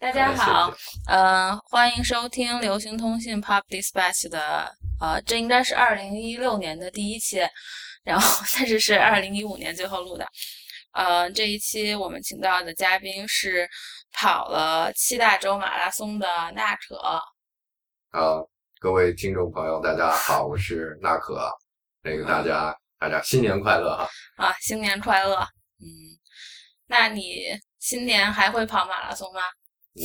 大家好，呃，欢迎收听流行通信 Pop Dispatch 的，呃，这应该是二零一六年的第一期，然后但是是二零一五年最后录的，呃，这一期我们请到的嘉宾是跑了七大洲马拉松的纳可。好，各位听众朋友，大家好，我是纳可，那个大家大家新年快乐哈！啊，新年快乐，嗯，那你新年还会跑马拉松吗？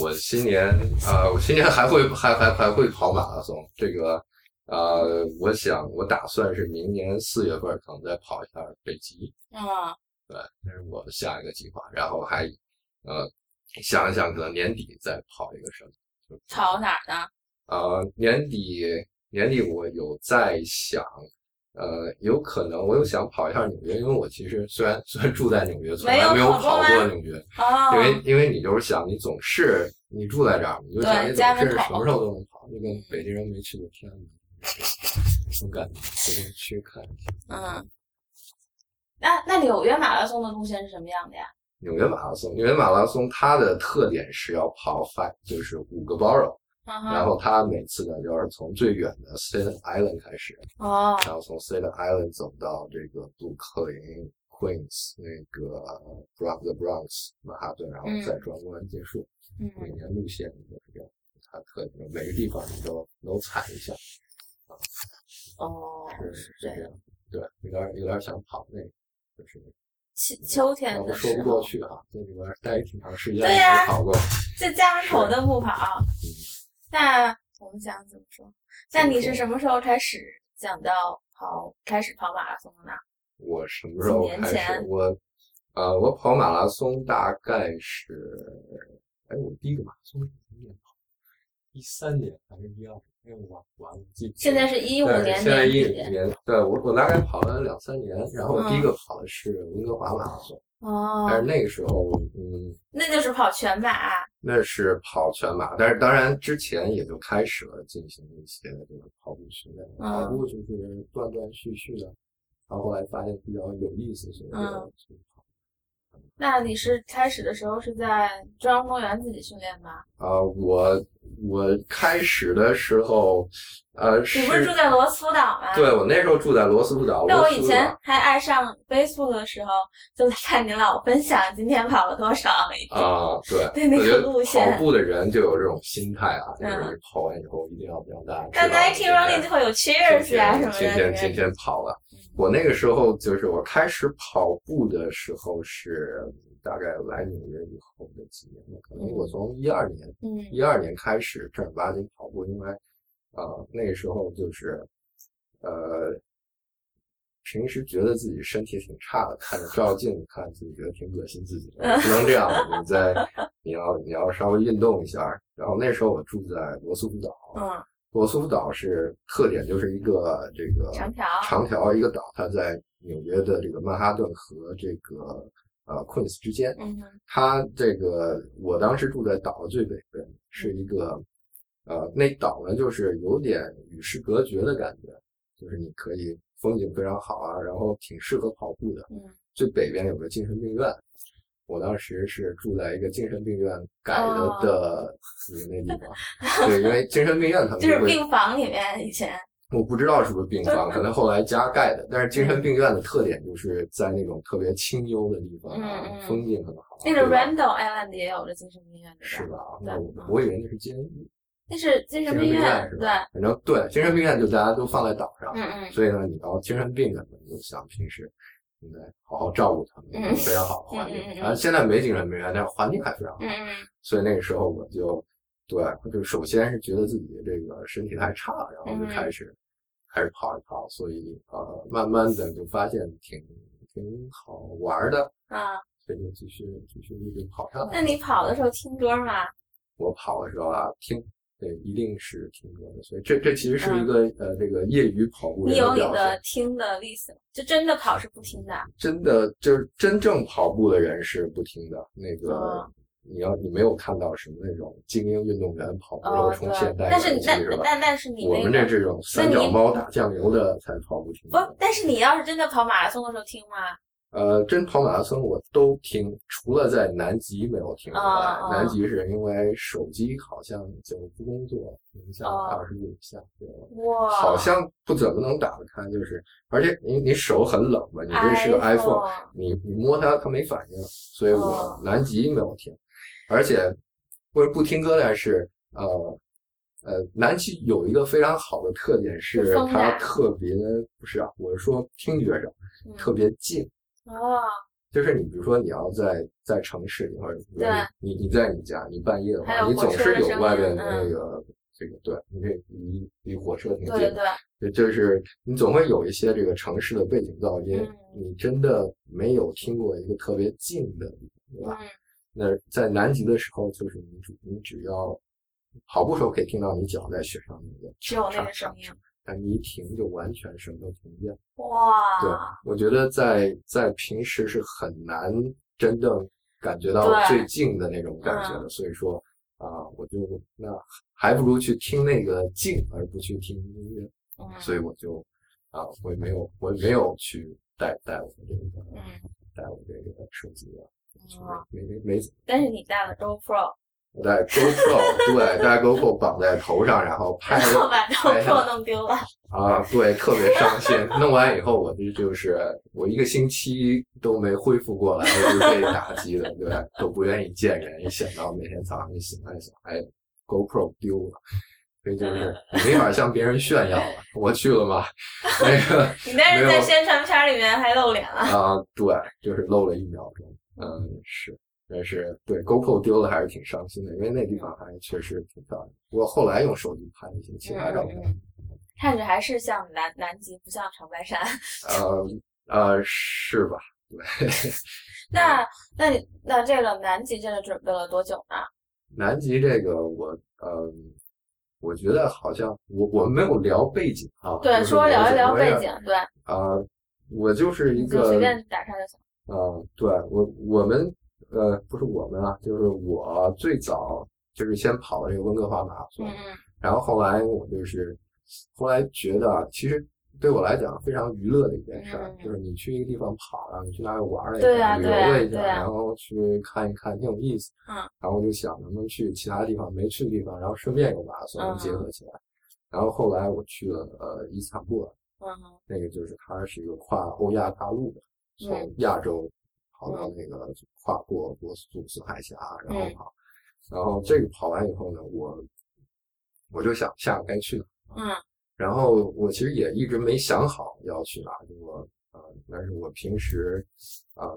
我今年啊，我今年还会还还还会跑马拉松。这个呃，我想我打算是明年四月份可能再跑一下北极。啊，对，这是我的下一个计划。然后还呃想一想，可能年底再跑一个什么？跑哪儿呢？呃，年底年底我有在想。呃，有可能我又想跑一下纽约，因为我其实虽然虽然住在纽约，从来没有跑过纽约。哦。因为因为你就是想，你总是你住在这儿，你就想你总是什么时候都能跑，就跟北京人没去过天安门，我感觉随便去看一下。嗯。那那纽约马拉松的路线是什么样的呀？纽约马拉松，纽约马拉松它的特点是要跑 five，就是五个 borough。然后他每次呢，就是从最远的 Staten Island 开始，哦，然后从 Staten Island 走到这个布鲁克林 Queens 那个 Bronx the Bronx 曼哈顿，然后再转弯结束。嗯，每年路线都是这样，他特别每个地方你都能踩一下。啊，哦，是这样，对，有点有点想跑那个，就是。秋秋天的说不过去啊，在里边待挺长时间，对呀，跑过，在家门口的不跑。那我们想怎么说？那你是什么时候开始讲到跑开始跑马拉松的呢？我什么时候开始？我，呃，我跑马拉松大概是，哎，我第一个马拉松是什么年跑？一三年还是一二？哎，我完了，记。现在是一五年现在一五年，对我我大概跑了两三年，然后我第一个跑的是温哥华马拉松。哦，但是那个时候，嗯，那就是跑全马，那是跑全马。但是当然之前也就开始了进行一些这个跑步训练，跑步就是断断续续的，然后后来发现比较有意思，所以就跑。那你是开始的时候是在中央公园自己训练吗？啊，我。我开始的时候，呃，你不是住在罗斯福岛吗？对，我那时候住在罗斯福岛。那我以前还爱上 Facebook 的时候，就在看你老分享今天跑了多少。啊，对，对那个路线。跑步的人就有这种心态啊，就是跑完以后一定要让大家。但 Nike Running 就会有 Cheers 啊什么的。今天今天跑了，我那个时候就是我开始跑步的时候是。大概来纽约以后的几年了，可能我从一二年，嗯，一二年开始正儿八经跑步，因为，呃，那个时候就是，呃，平时觉得自己身体挺差的，看着照镜子，看自己觉得挺恶心自己的，不能这样，你在，你要你要稍微运动一下。然后那时候我住在罗斯福岛，嗯，罗斯福岛是特点就是一个这个长条长条一个岛，它在纽约的这个曼哈顿和这个。呃，Queens 之间，嗯，它这个我当时住在岛的最北边，是一个，呃，那岛呢就是有点与世隔绝的感觉，就是你可以风景非常好啊，然后挺适合跑步的。嗯，最北边有个精神病院，我当时是住在一个精神病院改了的那地方，对，因为精神病院他们就是病房里面以前。我不知道是不是病房，可能后来加盖的。但是精神病院的特点就是在那种特别清幽的地方，风景很好。那个 Randall Island 也有个精神病院，是吧？那我我以为那是监狱。那是精神病院，是吧？反正对精神病院就大家都放在岛上，嗯嗯。所以呢，你要精神病人，就想平时应该好好照顾他们，非常好的环境。反正现在没精神病院，但是环境还非常好。所以那个时候我就对，就首先是觉得自己这个身体太差了，然后就开始。开始跑一跑，所以呃，慢慢的就发现挺挺好玩的啊，所以就继续继续一直跑上来。那你跑的时候听歌吗？我跑的时候啊，听，对，一定是听歌的。所以这这其实是一个呃，这个业余跑步。你有你的听的例子吗？就真的跑是不听的？真的就是真正跑步的人是不听的，那个。你要你没有看到什么那种精英运动员跑步后冲线带是那是那？但但是你我们这这种三脚猫打酱油的才跑不听。不，但是你要是真的跑马拉松的时候听吗？呃，真跑马拉松我都听，除了在南极没有听啊啊南极是因为手机好像就不工作，影响哦二十度以下，对哇，好像不怎么能打得开，就是而且你你手很冷嘛，你这是个 iPhone，你你摸它它没反应，所以我哦南极没有听，而且或者不听歌，但是呃。呃，南极有一个非常好的特点是它特别不是啊，我是说听觉上嗯特别静，哦，就是你比如说你要在在城市里，或者你你在你家，你半夜的话，你总是有外面的那嗯。个这个，对你这离离火车挺近对。的，对，就就是你总会有一些这个城市的背景噪音，嗯。你真的没有听过一个特别静的对吧？嗯。那在南极的时候，就是你只你只要跑步时候可以听到你脚在雪上那个只有那上个声音上，但你一停就完全什么都听不见。哇，对，我觉得在在平时是很难真正感觉到最近的那种感觉的，嗯所以说啊、我就那还不如去听那个静，而不去听音乐，嗯，所以我就啊、我也没有我也没有去带带我的这个嗯，带我这个手机啊，哦没没没但是你带了 GoPro，我带 GoPro 对带 GoPro 绑在头上，然后拍然后把 GoPro 弄丢了，啊，对，特别伤心。弄完以后，我这就是我一个星期都没恢复过来，被打击的，对，都不愿意见人。一想到每天早上一醒来想，哎，GoPro 丢了，所以就是没法向别人炫耀了。我去了吗？那个你但是在宣传片里面还露脸了，啊，对，就是露了一秒钟，嗯，是。但是对 GoPro 丢了还是挺伤心的，因为那地方还确实挺漂亮。不过后来用手机拍一些其他照片，嗯看着还是像南南极，不像长白山。呃呃，是吧？对。那那你那这个南极这个准备了多久呢？南极这个我呃，我觉得好像我我们没有聊背景啊，对，就是说聊一聊背景，对，啊、我就是一个随便打开就行。啊、对我我们呃不是我们啊，就是我最早就是先跑了这个温哥华马拉松，然后后来我就是后来觉得啊，其实对我来讲非常娱乐的一件事就是。你去一个地方跑，然后你去哪里玩了一下，旅游了一下，然后去看一看，挺有意思。嗯，然后我就想能不能去其他地方没去的地方，然后顺便有马拉松嗯结合起来。然后后来我去了呃伊斯坦布尔，嗯那个就是它是一个跨欧亚大陆的，从嗯。亚洲跑到那个跨过波斯杜斯海峡，然后嗯跑。然后这个跑完以后呢，我我就想下个该去哪儿。嗯然后我其实也一直没想好要去哪儿，就我呃，但是我平时啊、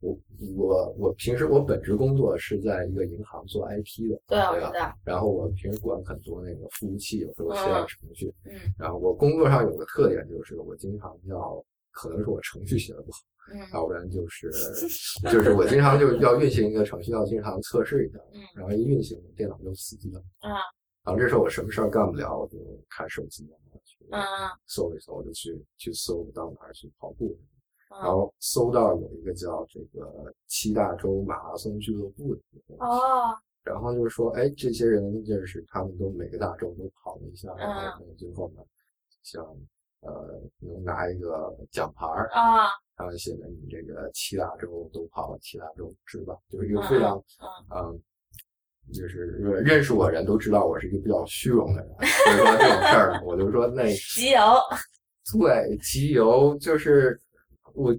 我我我平时我本职工作是在一个银行做 IT 的，对，我对。然后我平时管很多那个服务器，有时候写点程序。嗯然后我工作上有个特点就是我经常要，可能是我程序写的不好，嗯要不然就是 就是我经常就要运行一个程序，要经常测试一下，嗯。然后一运行电脑就死机了。啊然后这时候我什么事儿干不了，我就看手机，然后去嗯搜一搜，我就去去搜到哪儿去跑步。然嗯。后搜到有一个叫这个七大洲马拉松俱乐部的哦，然后就是说，哎，这些人就是他们都每个大洲都跑了一下，然后最后呢，像呃能拿一个奖牌儿，啊，他们写的你这个七大洲都跑了，七大洲是吧，就是一个非常嗯嗯。就是认识我人都知道我是一个比较虚荣的人，所以说这种事儿，我就说那 集邮。对，集邮就是我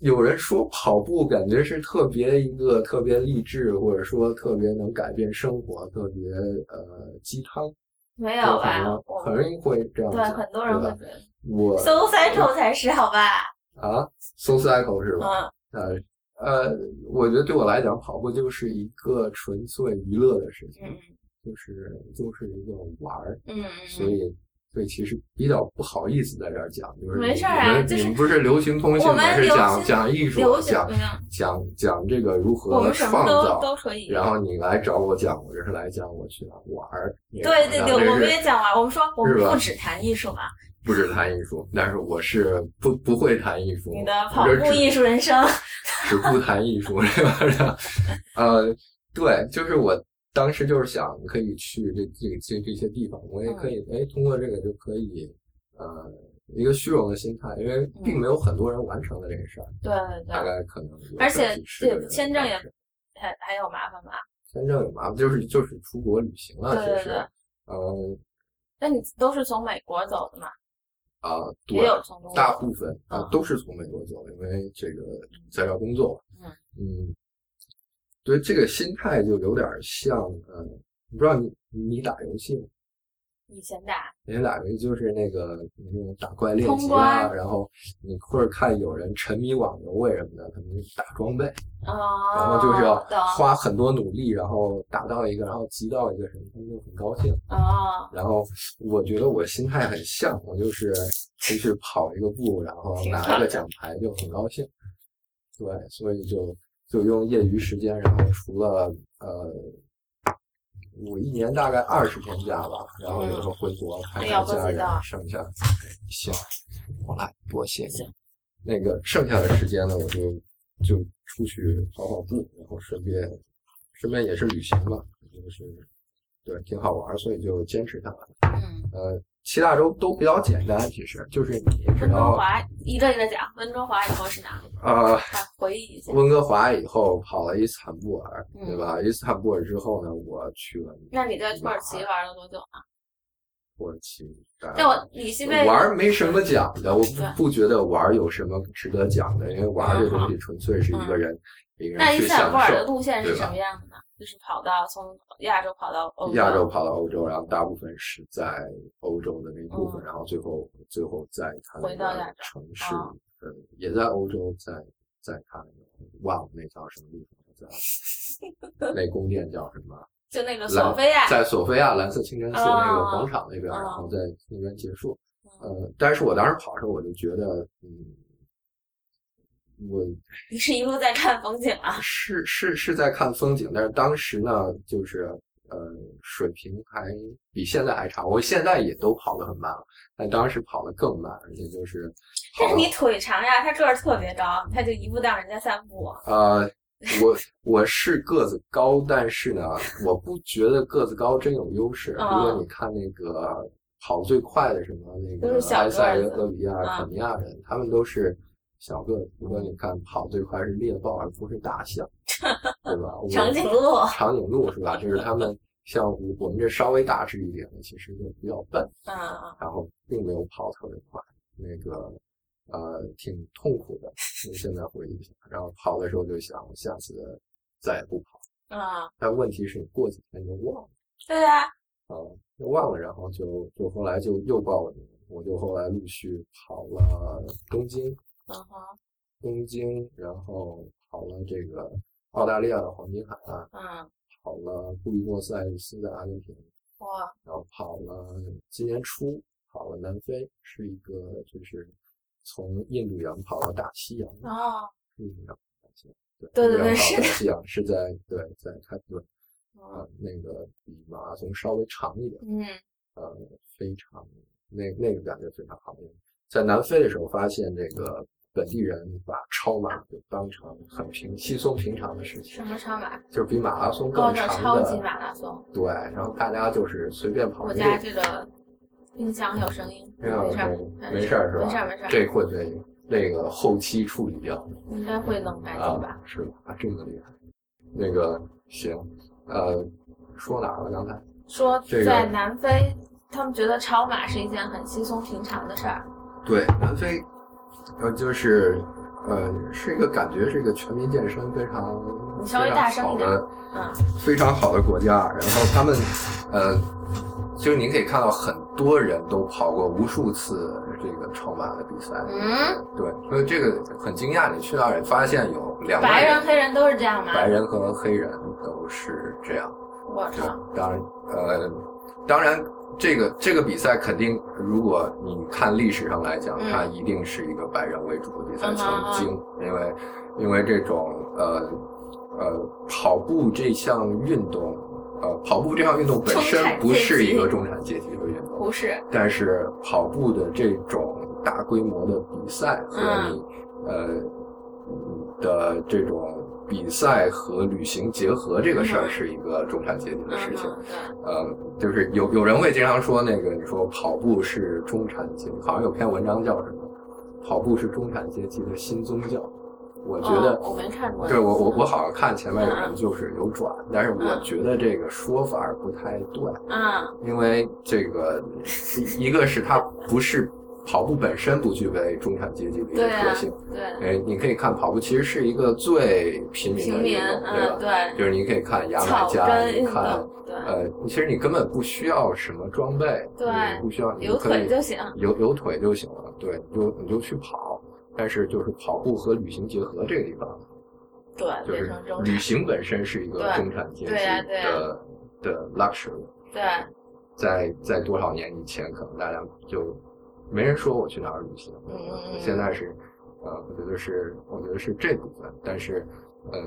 有人说跑步感觉是特别一个特别励志，或者说特别能改变生活，特别呃鸡汤，没有吧？很容易会这样对，很多人会我 So Cycle 才是好吧？啊，so cycle 是吧？嗯呃呃，我觉得对我来讲，跑步就是一个纯粹娱乐的事情，嗯就是就是一个玩儿，嗯所以。所以其实比较不好意思在这儿讲，就是没事儿啊就是你们不是流行通信我吗？是讲讲艺术讲讲讲这个如我何创造，都可以。然后你来找我讲，我这是来讲我去哪儿玩儿。对对对，我们也讲完，我们说我们不只谈艺术嘛，不止谈艺术，但是我是不不会谈艺术，你的跑步艺术人生。只顾谈艺术，是吧？呃，对，就是我当时就是想可以去这这这这些地方，我也可以哎通过这个就可以呃一个虚荣的心态，因为并没有很多人完成了这个事儿。对对对，大概可能而且这签证也还还有麻烦吧？签证有麻烦，就是就是出国旅行了，其实对对对，呃那你都是从美国走的嘛？啊，对大部分啊嗯都是从美国走，因为这个在这工作。嗯嗯，对，这个心态就有点像，呃，你不知道你你打游戏吗？以前打，以前打就是那个那种打怪练级啊，然后你或者看有人沉迷网游为什么的，他们打装备，哦，然后就是要花很多努力，然后打到一个，然后集到一个什么，他们就很高兴。哦，然后我觉得我心态很像，我就是就是跑一个步，然后拿一个奖牌就很高兴。对，所以就就用业余时间，然后除了呃，我一年大概二十天假吧，然后有时候回国看看家人剩下行，我来多谢你。那个剩下的时间呢，我就就出去跑跑步，然后顺便顺便也是旅行嘛，就是对挺好玩，所以就坚持下来。嗯，呃，七大洲都比较简单，其实就是你只温哥华一个一个讲，温哥华以后是哪？呃看回忆一下。温哥华以后跑了伊斯坦布尔，嗯对吧？伊斯坦布尔之后呢，我去了那你在土耳其玩了多久啊？土耳其。大概在我里西贝玩没什么讲的，我不不觉得玩有什么值得讲的，因为玩这东西纯粹是一个人一个人去享伊斯坦布尔的。路线是什么样的呢？就是跑到从亚洲跑到欧洲亚洲跑到欧洲，然后大部分是在欧洲的那一部分，嗯然后最后最后再看那个回到亚洲城市，哦呃，也在欧洲再再看，忘了那叫什么地方，在 那宫殿叫什么？就那个索菲亚，在索菲亚蓝色清真寺哦那个广场那边，哦然后在那边结束。嗯呃，但是我当时跑的时候，我就觉得，嗯，我 你是一路在看风景啊？是是是在看风景，但是当时呢，就是呃，水平还比现在还差。我现在也都跑得很慢了，但当时跑得更慢，而且就是 但是你腿长呀，他个儿特别高，他就一步当人家三步。呃，我我是个子高，但是呢，我不觉得个子高真有优势。嗯如果你看那个跑最快的什么那个埃塞俄比亚、嗯肯尼亚人，他们都是小个子。如果你看跑最快是猎豹，而不是大象，对吧？长颈鹿，长颈鹿是吧？就是他们 像我我们这稍微大只一点的，其实就比较笨，嗯嗯然后并没有跑特别快，那个呃挺痛苦的。现在回忆一下，然后跑的时候就想下次再也不跑，啊，但问题是你过几天就忘了对啊，啊，就忘了，然后就就后来就又报了名，我就后来陆续跑了东京，嗯哼，东京，然后跑了这个澳大利亚的黄金海岸。嗯，跑了布宜诺斯艾利斯的阿根廷，哇，然后跑了今年初跑了南非，是一个就是从印度洋跑到大西洋，哦，印度洋大西洋，对对对对是大西洋是在对在开普敦啊嗯，那个比马拉松稍微长一点，嗯呃，非常那那个感觉非常好。在南非的时候发现这个本地人把超马就当成很平稀松平常的事情什，么超马？就是比马拉松更长的超级马拉松。对，然后大家就是随便跑，我家这个冰箱有声音，没事儿，没事儿是吧？没事儿没事儿，这会被那个后期处理掉应该会弄干净啊吧？，是吧？啊，这么厉害。那个行，呃，说哪儿了？刚才说在南非，他们觉得超马是一件很稀松平常的事儿。对南非，呃，就是呃，是一个感觉是一个全民健身非常你稍微大声一点好的嗯非常好的国家，然后他们呃，就是你可以看到很多人都跑过无数次这个超马的比赛，嗯，对，所以这个很惊讶。你去那儿，你发现有两万白人黑人都是这样吗？白人和黑人都是这样。对我操，，当然，呃，当然，这个这个比赛肯定，如果你看历史上来讲，嗯。它一定是一个白人为主的比赛。曾经，因为因为这种呃呃跑步这项运动，呃跑步这项运动本身不是一个中产阶级的运动，不是，但是跑步的这种大规模的比赛和嗯。你、呃的这种比赛和旅行结合这个事儿是一个中产阶级的事情。呃，就是有有人会经常说那个，你说跑步是中产阶级，好像有篇文章叫什么？跑步是中产阶级的新宗教。我觉得我没看过。对我我我好像看前面有人就是有转，但是我觉得这个说法不太对。嗯。因为这个一个是它不是。跑步本身不具备中产阶级的一个特性，对，哎，你可以看跑步其实是一个最平民的运动，对吧？对，就是你可以看牙买加，看，呃，其实你根本不需要什么装备，对，不需要，有腿就行，有有腿就行了，对，你就你就去跑。但是就是跑步和旅行结合这个地方，对，就是旅行本身是一个中产阶级的的 luxury，对，在在多少年以前，可能大家就。没人说我去哪儿旅行，现在是，呃，我觉得是，我觉得是这部分。但是，呃，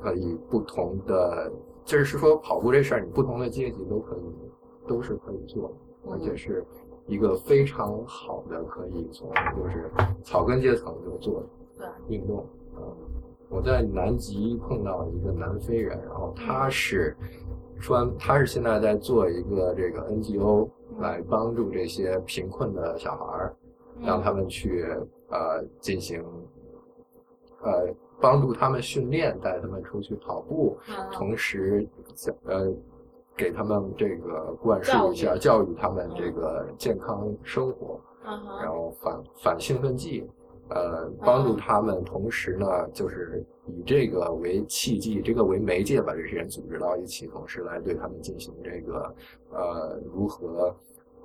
可以不同的，就是说跑步这事儿，你不同的阶级都可以，都是可以做，而且是一个非常好的可以从就是草根阶层就做的运动。嗯，我在南极碰到一个南非人，然后他是说，他是现在在做一个这个 NGO。来帮助这些贫困的小孩儿，让他们去呃进行呃帮助他们训练，带他们出去跑步，同时呃给他们这个灌输一下教育他们这个健康生活，然后反反兴奋剂，呃帮助他们，同时呢就是以这个为契机，这个为媒介，把这些人组织到一起，同时来对他们进行这个呃如何。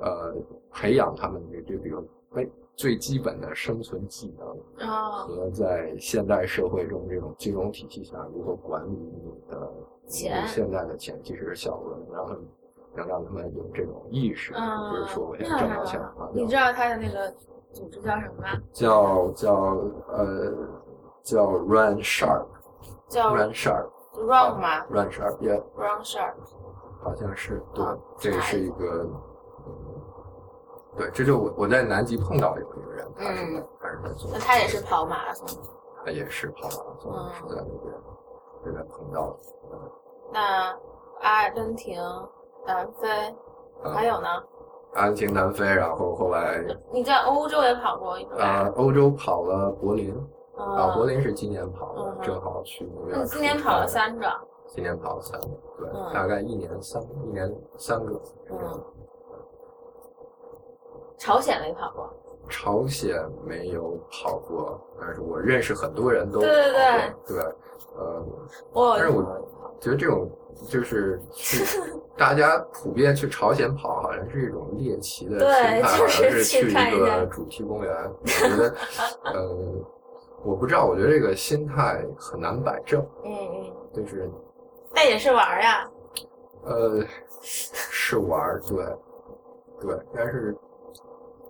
呃，培养他们的这比如最最基本的生存技能，和在现代社会中这种金融体系下如何管理你的钱，现在的钱其实是小额，能让他们能让他们有这种意识，就是说我要挣到钱花你知道他的那个组织叫什么吗？叫叫呃叫 Run Sharp，叫 Run Sharp，Run 吗？Run Sharp，Yeah，Run Sharp，好像是对，这是一个。对，这就我我在南极碰到有一个人，他是他是在做，那他也是跑马拉松，他也是跑马拉松，是在那边这边碰到的。那阿根廷、南非还有呢？阿根廷、南非，然后后来你在欧洲也跑过一段？啊，欧洲跑了柏林，啊，柏林是今年跑的，正好去那边。今年跑了三个。今年跑了三个，对，大概一年三一年三个。嗯。朝鲜没跑过，朝鲜没有跑过，但是我认识很多人都对对对对，呃，但是我觉得这种就是去 大家普遍去朝鲜跑，好像是一种猎奇的心态，好像是去一个主题公园。我觉得，呃，我不知道，我觉得这个心态很难摆正。嗯嗯，就是，那也是玩呀。呃，是玩，对，对，但是。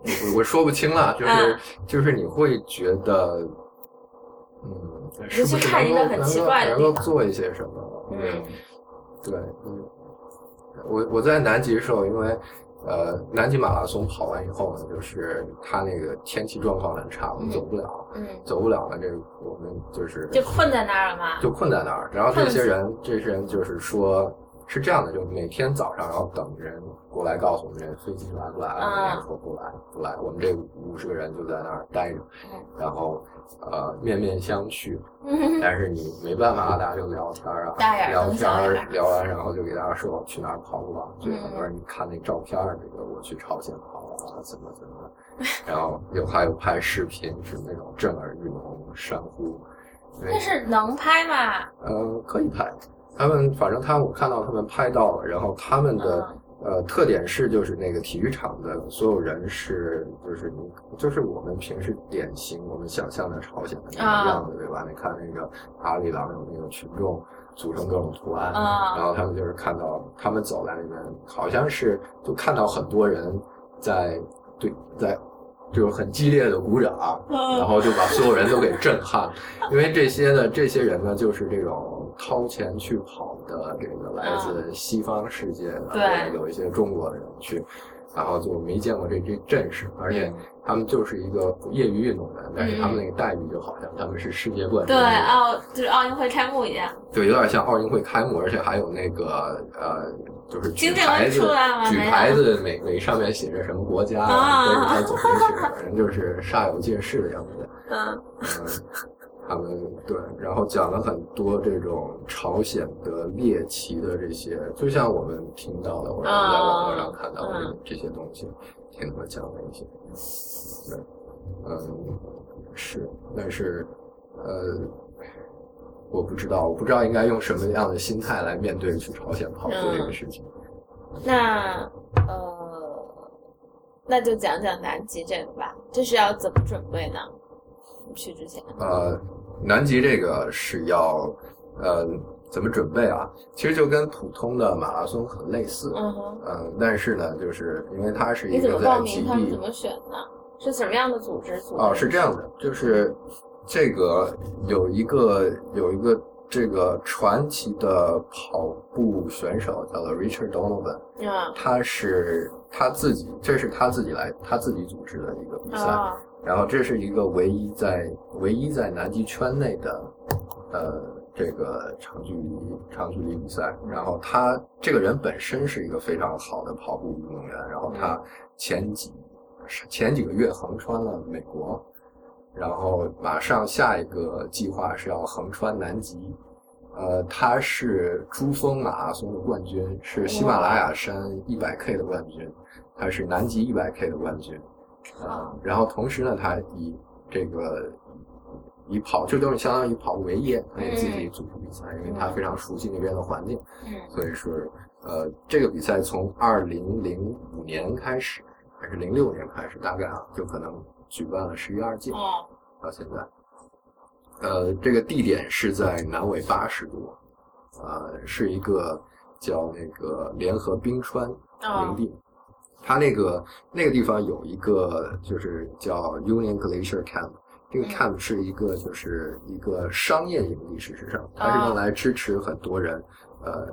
我我说不清了，就是就是你会觉得，嗯，是不是能够能够能够做一些什么？嗯，对，嗯，我我在南极的时候，因为呃，南极马拉松跑完以后呢，就是他那个天气状况很差，我们走不了，嗯，走不了了，这我们就是就困在那儿了嘛？就困在那儿，然后这些人这些人就是说。是这样的，就每天早上然后等人过来告诉我们这飞机来不来了。说不来不来，我们这五十个人就在那儿待着，然后呃面面相觑。但是你没办法，大家就聊天啊，聊天聊完，然后就给大家说去哪儿跑步啊。就很多人你看那照片，那个我去朝鲜跑啊，怎么怎么，然后有还有拍视频，是那种震耳欲聋山呼。那是能拍吗？呃，可以拍。他们反正他我看到他们拍到了，然后他们的呃特点是就是那个体育场的所有人是就是你就是我们平时典型我们想象的朝鲜的那个样子对吧？你看那个阿里郎有那个群众组成各种图案，然后他们就是看到他们走在里面，好像是就看到很多人在对在。就是很激烈的鼓掌，然后就把所有人都给震撼，因为这些呢，这些人呢，就是这种掏钱去跑的，这个来自西方世界的，有一些中国的人去，然后就没见过这这阵势，而且。他们就是一个业余运动员，但是他们那个待遇就好像他们是世界冠军，对，奥就是奥运会开幕一样，对，有点像奥运会开幕，而且还有那个呃，就是举牌子举牌子每每上面写着什么国家，啊都是他走进去，反正就是煞有介事的样子。嗯。嗯，他们对，然后讲了很多这种朝鲜的猎奇的这些，就像我们听到的或者我们在网络上看到的嗯这些东西，听他们讲的一些，对，嗯，是，但是呃，我不知道，我不知道应该用什么样的心态来面对去朝鲜跑步这个事情。那呃，那就讲讲南极这个吧，这是要怎么准备呢？去之前，呃，南极这个是要呃怎么准备啊？其实就跟普通的马拉松很类似，嗯哼，嗯，但是呢，就是因为它是一个在极地。怎么选呢？是什么样的组织组织？哦，是这样的，就是这个有一个有一个这个传奇的跑步选手叫做 Richard Donovan，嗯。他是他自己，这是他自己来他自己组织的一个比赛，啊然后这是一个唯一在唯一在南极圈内的呃这个长距离长距离比赛。然后他这个人本身是一个非常好的跑步运动员，然后他前几前几个月横穿了美国，然后马上下一个计划是要横穿南极。呃，他是珠峰马拉松的冠军，是喜马拉雅山一百 K 的冠军，他是南极一百 K 的冠军。啊，然后同时呢，他以这个以跑，这都是相当于跑步为业，他也自己组织比赛，因为他非常熟悉那边的环境，嗯所以说，呃，这个比赛从二零零五年开始，还是零六年开始，大概啊，就可能举办了十一二届，哦到现在。呃，这个地点是在南纬八十度，呃，是一个叫那个联合冰川营地。它那个那个地方有一个就是叫 Union Glacier Camp，这个嗯。camp 是一个就是一个商业营地，事实上它是用来支持很多人，呃，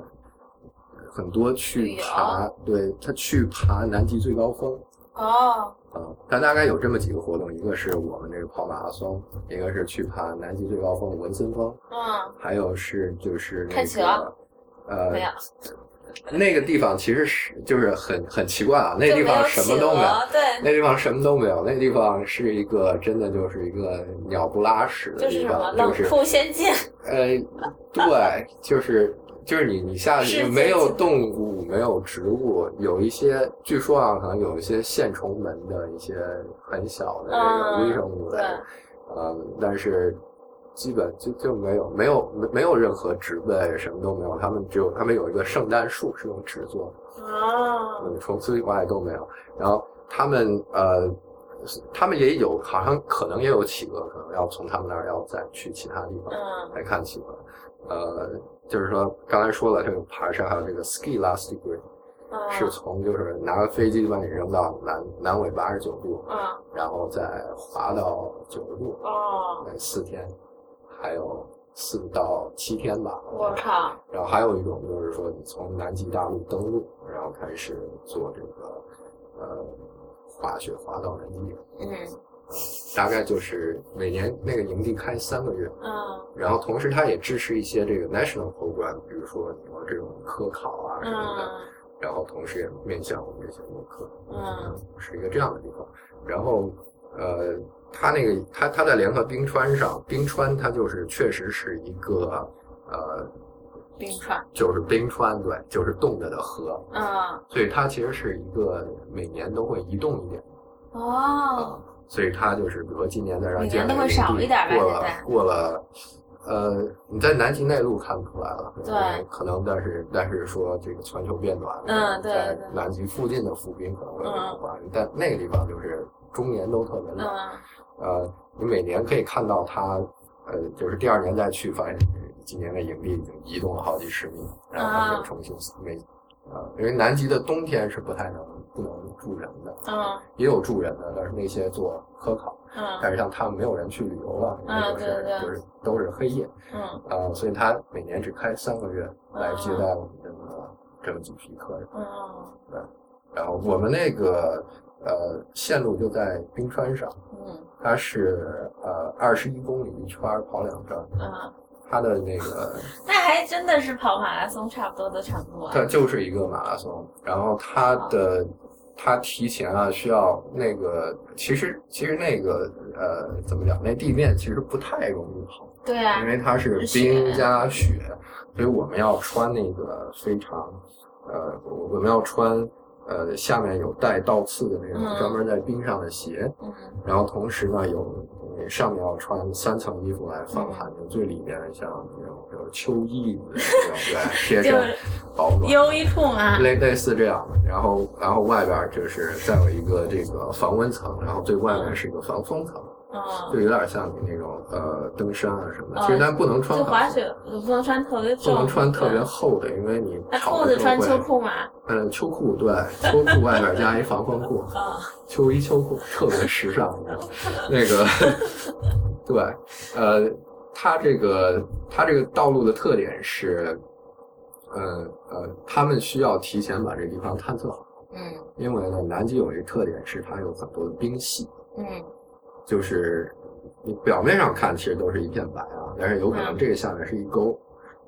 很多去爬，对他去爬南极最高峰。哦。啊，它大概有这么几个活动，一个是我们这个跑马拉松，一个是去爬南极最高峰的文森峰，嗯。还有是就是那个呃没有，那个地方其实是就是很很奇怪啊，那地方什么都没有，对，那地方什么都没有，那地方是一个真的就是一个鸟不拉屎的地方，冷就是酷仙境，呃，对，就是就是你你下去没有动物，没有植物，有一些据说啊，可能有一些线虫门的一些很小的这个微生物对。类，嗯，但是基本就就没有没有没没有任何植被，什么都没有，他们只有他们有一个圣诞树是用纸做的。哦嗯，除此以外都没有。然后他们呃，他们也有，好像可能也有企鹅，可能要从他们那儿要再去其他地方嗯来看企鹅。呃，就是说刚才说了，这个爬山还有这个 ski last degree，、嗯是从就是拿个飞机把你扔到南南纬八十九度，嗯然后再滑到九十度，哦，那四天，还有四到七天吧。我靠，然后还有一种就是说，你从南极大陆登陆，然后开始做这个呃滑雪滑到南极，嗯大概就是每年那个营地开三个月，嗯然后同时它也支持一些这个 national program，比如说你有这种科考啊什么的，嗯然后同时也面向我们这些游客，嗯是一个这样的地方。然后呃，它那个它它在联合冰川上，冰川它就是确实是一个呃。冰川，就是冰川，对，就是冻着的河，嗯所以它其实是一个每年都会移动一点，哦，所以它就是比如说今年在让每年都会少一点吧过了过了，呃，你在南极内陆看不出来了，对嗯可能但是但是说这个全球变暖，嗯对在南极附近的浮冰可能会有变化，但那个地方就是终年都特别冷，嗯呃，你每年可以看到它，呃，就是第二年再去，发现今年的营地已经移动了好几十米，然后他们又重新每，啊、因为南极的冬天是不太能不能住人的，嗯也有住人的，但是那些做科考，但嗯是像他们没有人去旅游了，因为都是、就是都是黑夜，嗯呃，所以他每年只开三个月来接待我们这个、这么几批客人。嗯然后我们那个呃线路就在冰川上，嗯它是呃二十一公里一圈儿跑两站，啊，它的那个那还真的是跑马拉松差不多的长度啊。它就是一个马拉松，然后它的它提前啊需要那个，其实其实那个呃怎么讲，那地面其实不太容易跑，对啊因，为它是冰加雪，所以我们要穿那个非常呃我我们要穿呃下面有带倒刺的那种嗯专门在冰上的鞋，嗯然后同时呢有你上面要穿三层衣服来防寒，嗯最里面像那种有秋衣对 贴身保暖。优衣库嘛。类类似这样的，然后然后外边就是再有一个这个防温层，然后最外面是一个防风层，就嗯，有点像你那种呃登山啊什么的。哦其实咱不能穿滑雪不能穿特别重，不能穿特别。厚的，因为你那裤子穿秋裤嘛？嗯，秋裤对，秋裤外面加一防风裤，啊，秋衣秋裤特别时尚？那个 对，呃，它这个它这个道路的特点是，呃呃，他们需要提前把这个地方探测好。嗯因为呢，南极有一个特点是它有很多的冰系，嗯就是你表面上看其实都是一片白啊，但是有可能嗯。这个下面是一沟，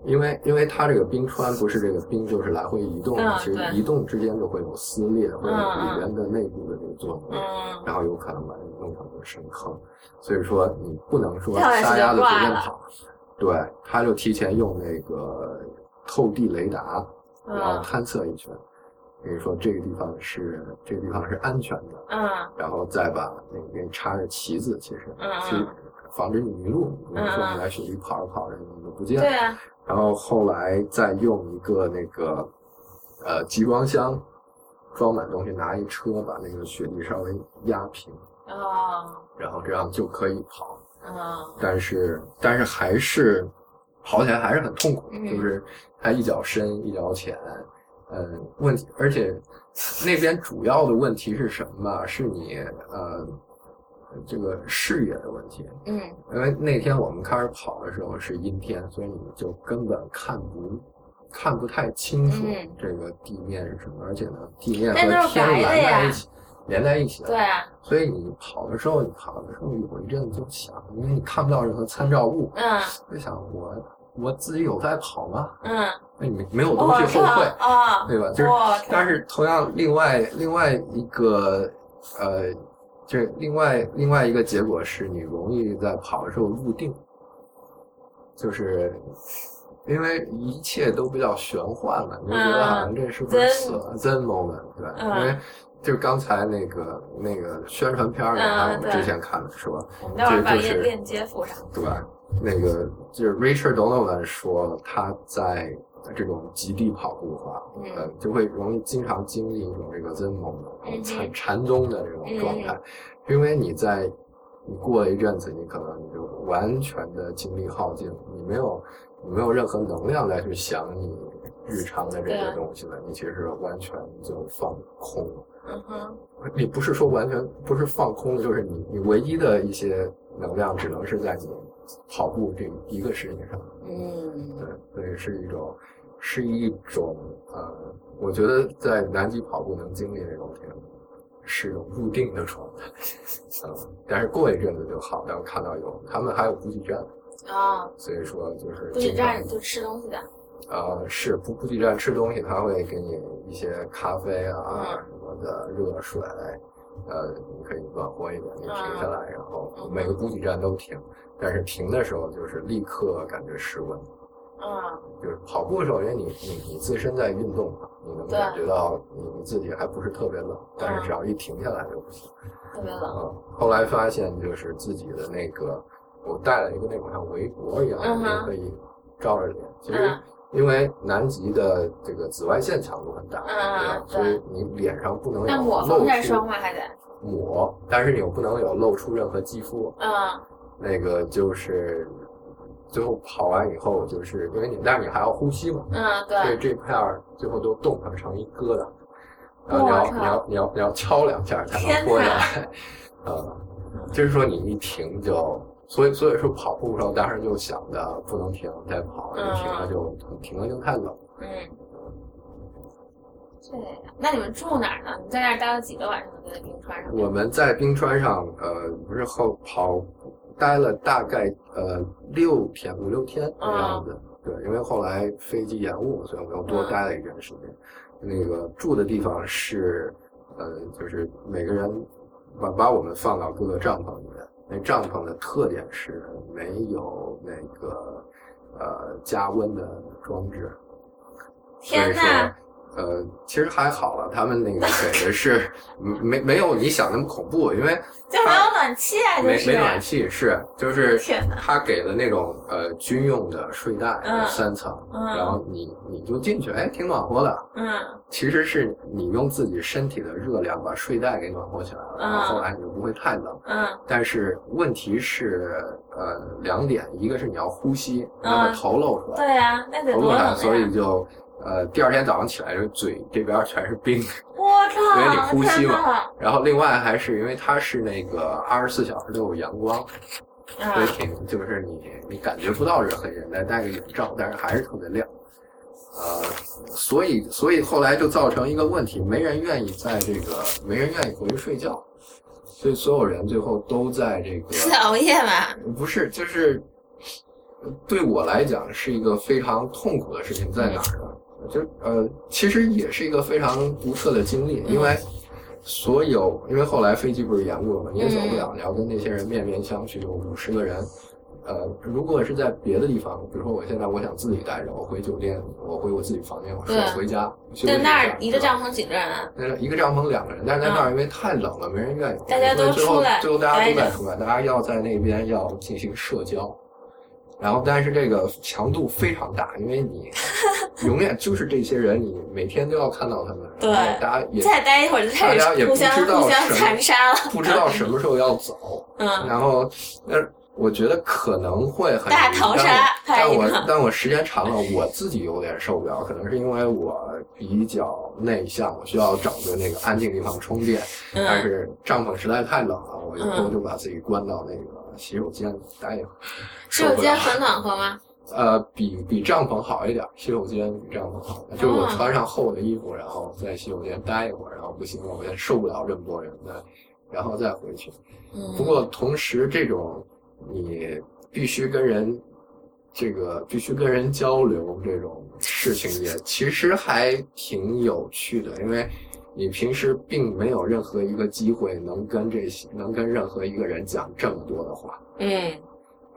因为因为它这个冰川不是这个冰就是来回移动其实移动之间就会有撕裂或者里面的内部的这个作用然后有可能把你弄成一个深坑，所以说你不能说撒丫子随便跑，对，他就提前用那个透地雷达，然后嗯探测一圈，比如说这个地方是这个地方是安全的，嗯然后再把那个给你插着旗子，其实嗯嗯去防止你迷路。比如说你来雪地跑着跑着你就不见了，对啊，然后后来再用一个那个呃集装箱装满东西，拿一车把那个雪地稍微压平，哦，然后这样就可以跑。嗯但是但是还是跑起来还是很痛苦，嗯就是它一脚深一脚浅，嗯，问题而且那边主要的问题是什么吧？是你呃这个视野的问题，嗯因为那天我们开始跑的时候是阴天，所以你就根本看不看不太清楚嗯这个地面是什么，而且呢地面和天连在一起，连在一起的。对啊，所以你跑的时候，你跑的时候有一阵子就想，因为你看不到任何参照物，嗯就想我我自己有在跑吗？嗯，没没有东西后退，啊，对吧？就是，但是同样另外另外一个呃，就是另外另外一个结果是你容易在跑的时候入定，就是因为一切都比较玄幻了，你就觉得好像这是不是死了 Zen moment，对吧？嗯因为就是刚才那个那个宣传片还有我们之前看的说，我们待会儿把这就是链链接附上。对吧？那个就是 Richard Donovan 说他在这种极地跑步的话，嗯。呃，就会容易经常经历一种这个 Zen moment，嗯哼。禅禅宗的这种状态，因为你在你过了一阵子，你可能你就完全的精力耗尽，你没有你没有任何能量再去想你日常的这些东西了，你其实完全就放空了。嗯哼，你不是说完全不是放空，就是你你唯一的一些能量只能是在你跑步这一个事情上，嗯。对，所以是一种是一种呃，我觉得在南极跑步能经历那种挺是一种入定的状态，嗯，但是过一阵子就好，然后看到有他们还有补给站，啊，所以说就是补给站就吃东西的。呃，是补补给站吃东西，他会给你一些咖啡啊嗯。什么的热水，呃，你可以暖和一点，你停下来，然后嗯每个补给站都停，但是停的时候就是立刻感觉失温，嗯就是跑步的时候，因为你你你自身在运动嘛，你能感觉到你你自己还不是特别冷，但是只要一停下来就不行。特别冷。嗯，后来发现就是自己的那个，我带了一个那种像围脖一样的，可以罩着脸。其实嗯因为南极的这个紫外线强度很大，嗯对所以你脸上不能有露防晒霜出吗？还得？抹，但是你又不能有露出任何肌肤。嗯那个就是最后跑完以后，就是因为你，但是你还要呼吸嘛，嗯，对所以对。这片儿最后都冻成成一疙瘩，然后你要你要你要你要敲两下才能天脱下哪来，呃，就是说你一停就，所以所以说跑步的时候当时就想着不能停再跑，嗯一停了就停了就太冷。嗯对，那你们住哪儿呢？你在那儿待了几个晚上？在冰川上？我们在冰川上，呃，不是后跑，待了大概呃六天五六天的样子。对，因为后来飞机延误，所以我们又多待了一段时间。那个住的地方是，呃，就是每个人把把我们放到各个帐篷里面。那帐篷的特点是没有那个呃加温的装置。天呐！呃，其实还好了，他们那个给的是没没有你想那么恐怖，因为就没有暖气啊，没没暖气是就是他给的那种呃军用的睡袋三层，然后你你就进去，哎，挺暖和的，嗯，其实是你用自己身体的热量把睡袋给暖和起来了，然后后来你就不会太冷，嗯，但是问题是呃两点，一个是你要呼吸，把头露出来，对呀，那得多冷所以就。呃，第二天早上起来，这嘴这边全是冰，我靠！因为你呼吸嘛。然后另外还是因为它是那个二十四小时都有阳光，所以挺就是你你感觉不到是黑人，但戴个眼罩，但是还是特别亮。呃，所以所以后来就造成一个问题，没人愿意在这个没人愿意回去睡觉，所以所有人最后都在这个是熬夜吧？不是，就是对我来讲是一个非常痛苦的事情，在哪儿呢？就呃，其实也是一个非常独特的经历，因为所有，因为后来飞机不是延误了嘛，你也走不了，你要跟那些人面面相觑，有五十个人。呃，如果是在别的地方，比如说我现在我想自己待着，我回酒店，我回我自己房间，我说回家。在那儿一个帐篷几个人啊？那一个帐篷两个人，但是在那儿因为太冷了，没人愿意。大家都出来，最后大家都在出来，大家要在那边要进行社交。然后，但是这个强度非常大，因为你 永远就是这些人，你每天都要看到他们。对，大家也再待一会儿就开始互相互相残杀了，不知道什么时候要走。嗯，然后那我觉得可能会很大逃杀，但我但我时间长了，我自己有点受不了，可能是因为我比较内向，我需要找个那个安静地方充电。但是帐篷实在太冷了，我有时候就把自己关到那个。洗手间待一会儿，洗手间很暖和吗？呃，比比帐篷好一点。洗手间比帐篷好，就是我穿上厚的衣服，然后在洗手间待一会儿，然后不行了，我也受不了这么多人，的，然后再回去。不过同时，这种你必须跟人，这个必须跟人交流这种事情，也其实还挺有趣的，因为。你平时并没有任何一个机会能跟这些能跟任何一个人讲这么多的话，嗯，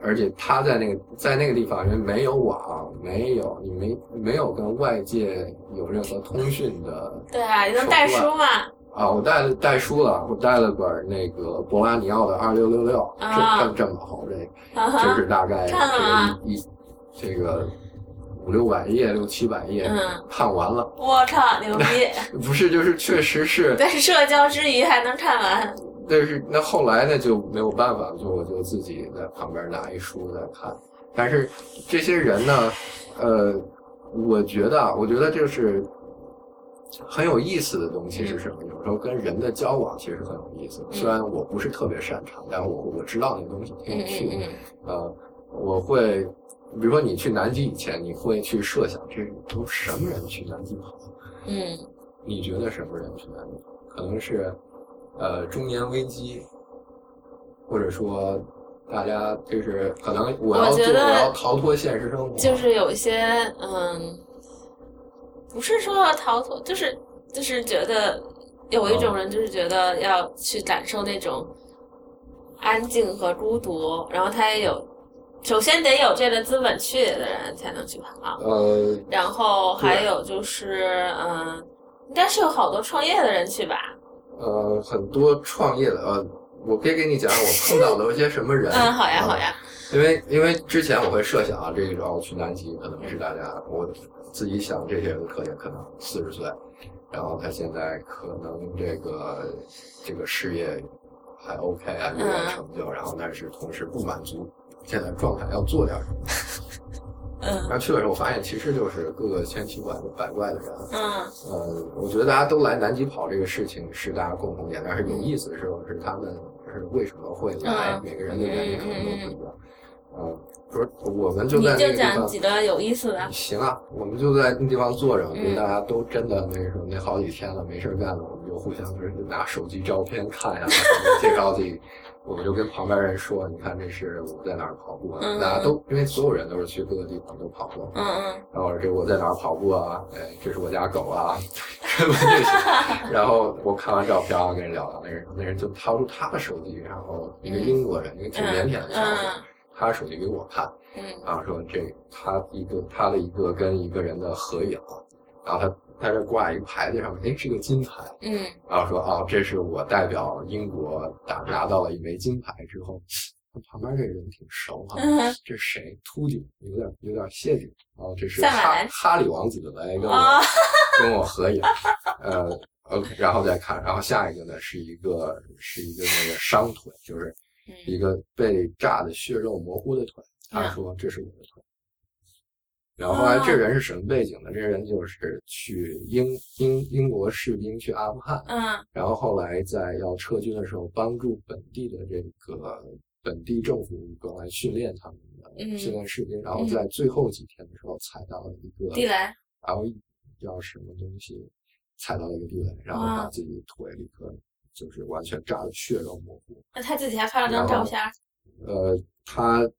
而且他在那个在那个地方，因为没有网，没有你没没有跟外界有任何通讯的，对啊，你能带书吗？啊，我带了带书了，我带了本那个博拉尼奥的二六六六，这这这么厚，这就是大概一一这个。五六百页，六七百页，嗯，看完了。我靠，牛逼！不是，就是确实是。在社交之余还能看完。但是那后来呢就没有办法，就我就自己在旁边拿一书在看。但是这些人呢，呃，我觉得，我觉得就是很有意思的东西是什么？有时候跟人的交往其实很有意思。虽然我不是特别擅长，但我我知道那东西挺有趣的。呃，我会。比如说，你去南极以前，你会去设想这都什么人去南极跑？嗯，你觉得什么人去南极跑？可能是，呃，中年危机，或者说，大家就是可能我要做，我要逃脱现实生活。就是有一些，嗯，不是说要逃脱，就是就是觉得有一种人，就是觉得要去感受那种安静和孤独，然后他也有。首先得有这个资本去的人才能去跑，呃，然后还有就是，嗯，应该是有好多创业的人去吧？呃，很多创业的，呃，我可以给你讲我碰到的一些什么人。嗯，好呀，好呀。因为因为之前我会设想啊，这个时候去南极可能是大家我自己想这些人的特点，可能四十岁，然后他现在可能这个这个事业还 OK 啊，有点成就，然后但是同时不满足。现在状态要做点什么？嗯，然后去的时候发现，其实就是各个千奇百百怪的人。嗯，呃，我觉得大家都来南极跑这个事情是大家共同点，但是有意思的时候是他们是为什么会来，每个人的原因可能都不一样。嗯，不是，我们就在那个地方。讲几个有意思的。行啊，我们就在那地方坐着，嗯就大家都真的那时候那好几天了，没事干了，我们就互相就是拿手机照片看呀，介绍自己。我们就跟旁边人说，你看这是我在哪儿跑步啊？嗯大家都因为所有人都是去各个地方都跑过，嗯嗯然后这我在哪儿跑步啊？哎，这是我家狗啊，什么这些。然后我看完照片啊，跟人聊聊，那人那人就掏出他的手机，然后一个英国人，一个挺腼腆的小伙嗯，他手机给我看，嗯然后说这他一个他的一个跟一个人的合影，然后他他这挂一个牌子上面，哎，是个金牌，嗯然后说啊，这是我代表英国打拿到了一枚金牌之后，旁边这人挺熟哈、嗯这谁？秃顶，有点有点谢顶。然后这是哈哈里王子来跟我、啊跟我合影，呃，OK，，然后再看，然后下一个呢是一个是一个那个伤腿，就是一嗯个被炸的血肉模糊的腿。他嗯说这是我的腿。然后后来这人是什么背景呢？这人就是去英英英国士兵去阿富汗，嗯。然后后来在要撤军的时候，帮助本地的这个本地政府武装来训练他们的、嗯。训练士兵，然后在最后几天的时候踩到了一个地雷。然后叫什么东西，踩到了一个地雷，然后把自己腿立刻就是完全炸的血肉模糊。那他自己还拍了张照片。呃，他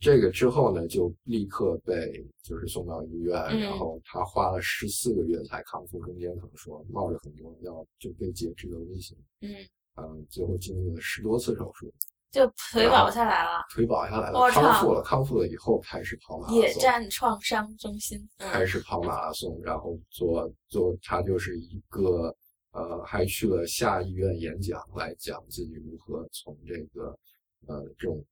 这个之后呢，就立刻被就是送到医院，嗯然后他花了十四个月才康复，中间可能说冒着很多要就被截肢的危险。嗯，嗯，最后经历了十多次手术，就腿保下来了。腿保下来了，康复了，康复了以后开始跑马拉松，野战创伤中心。嗯开始跑马拉松，然后做做他就是一个呃，还去了下医院演讲，来讲自己如何从这个呃这种，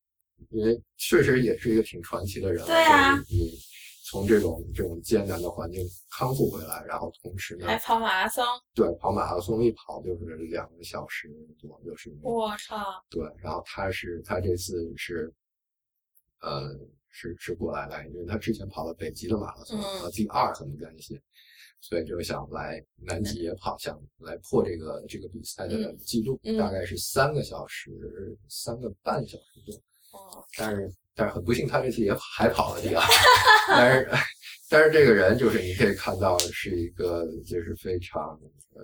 因为确实也是一个挺传奇的人，对啊。就是你从这种这种艰难的环境康复回来，然后同时呢，还跑马拉松，对跑马拉松一跑就是两个小时多，就是我操！对，然后他是他这次是，呃，是是过来来，因为他之前跑了北极的马拉松，第二很不甘心，所以就想来南极也跑，想来破这个这个比赛的嗯记录，嗯。大概是三个小时，三个半小时多，哦，但是但是很不幸，他这次也还跑了第二，但是但是这个人就是你可以看到是一个就是非常呃，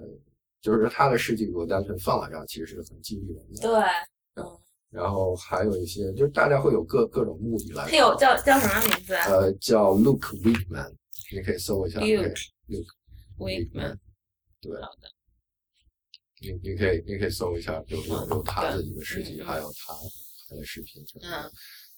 就是他的事迹如果单纯放在这儿，其实是很激励人的。对，嗯，然后还有一些，就是大家会有各各种目的来他有叫叫什么名字啊呃叫 Luke Weekman，你可以搜一下 Luke Luke？Wakeman，对，好的，你你可以你可以搜一下，有有有他自己的事迹，嗯还有他他的视频什么的。嗯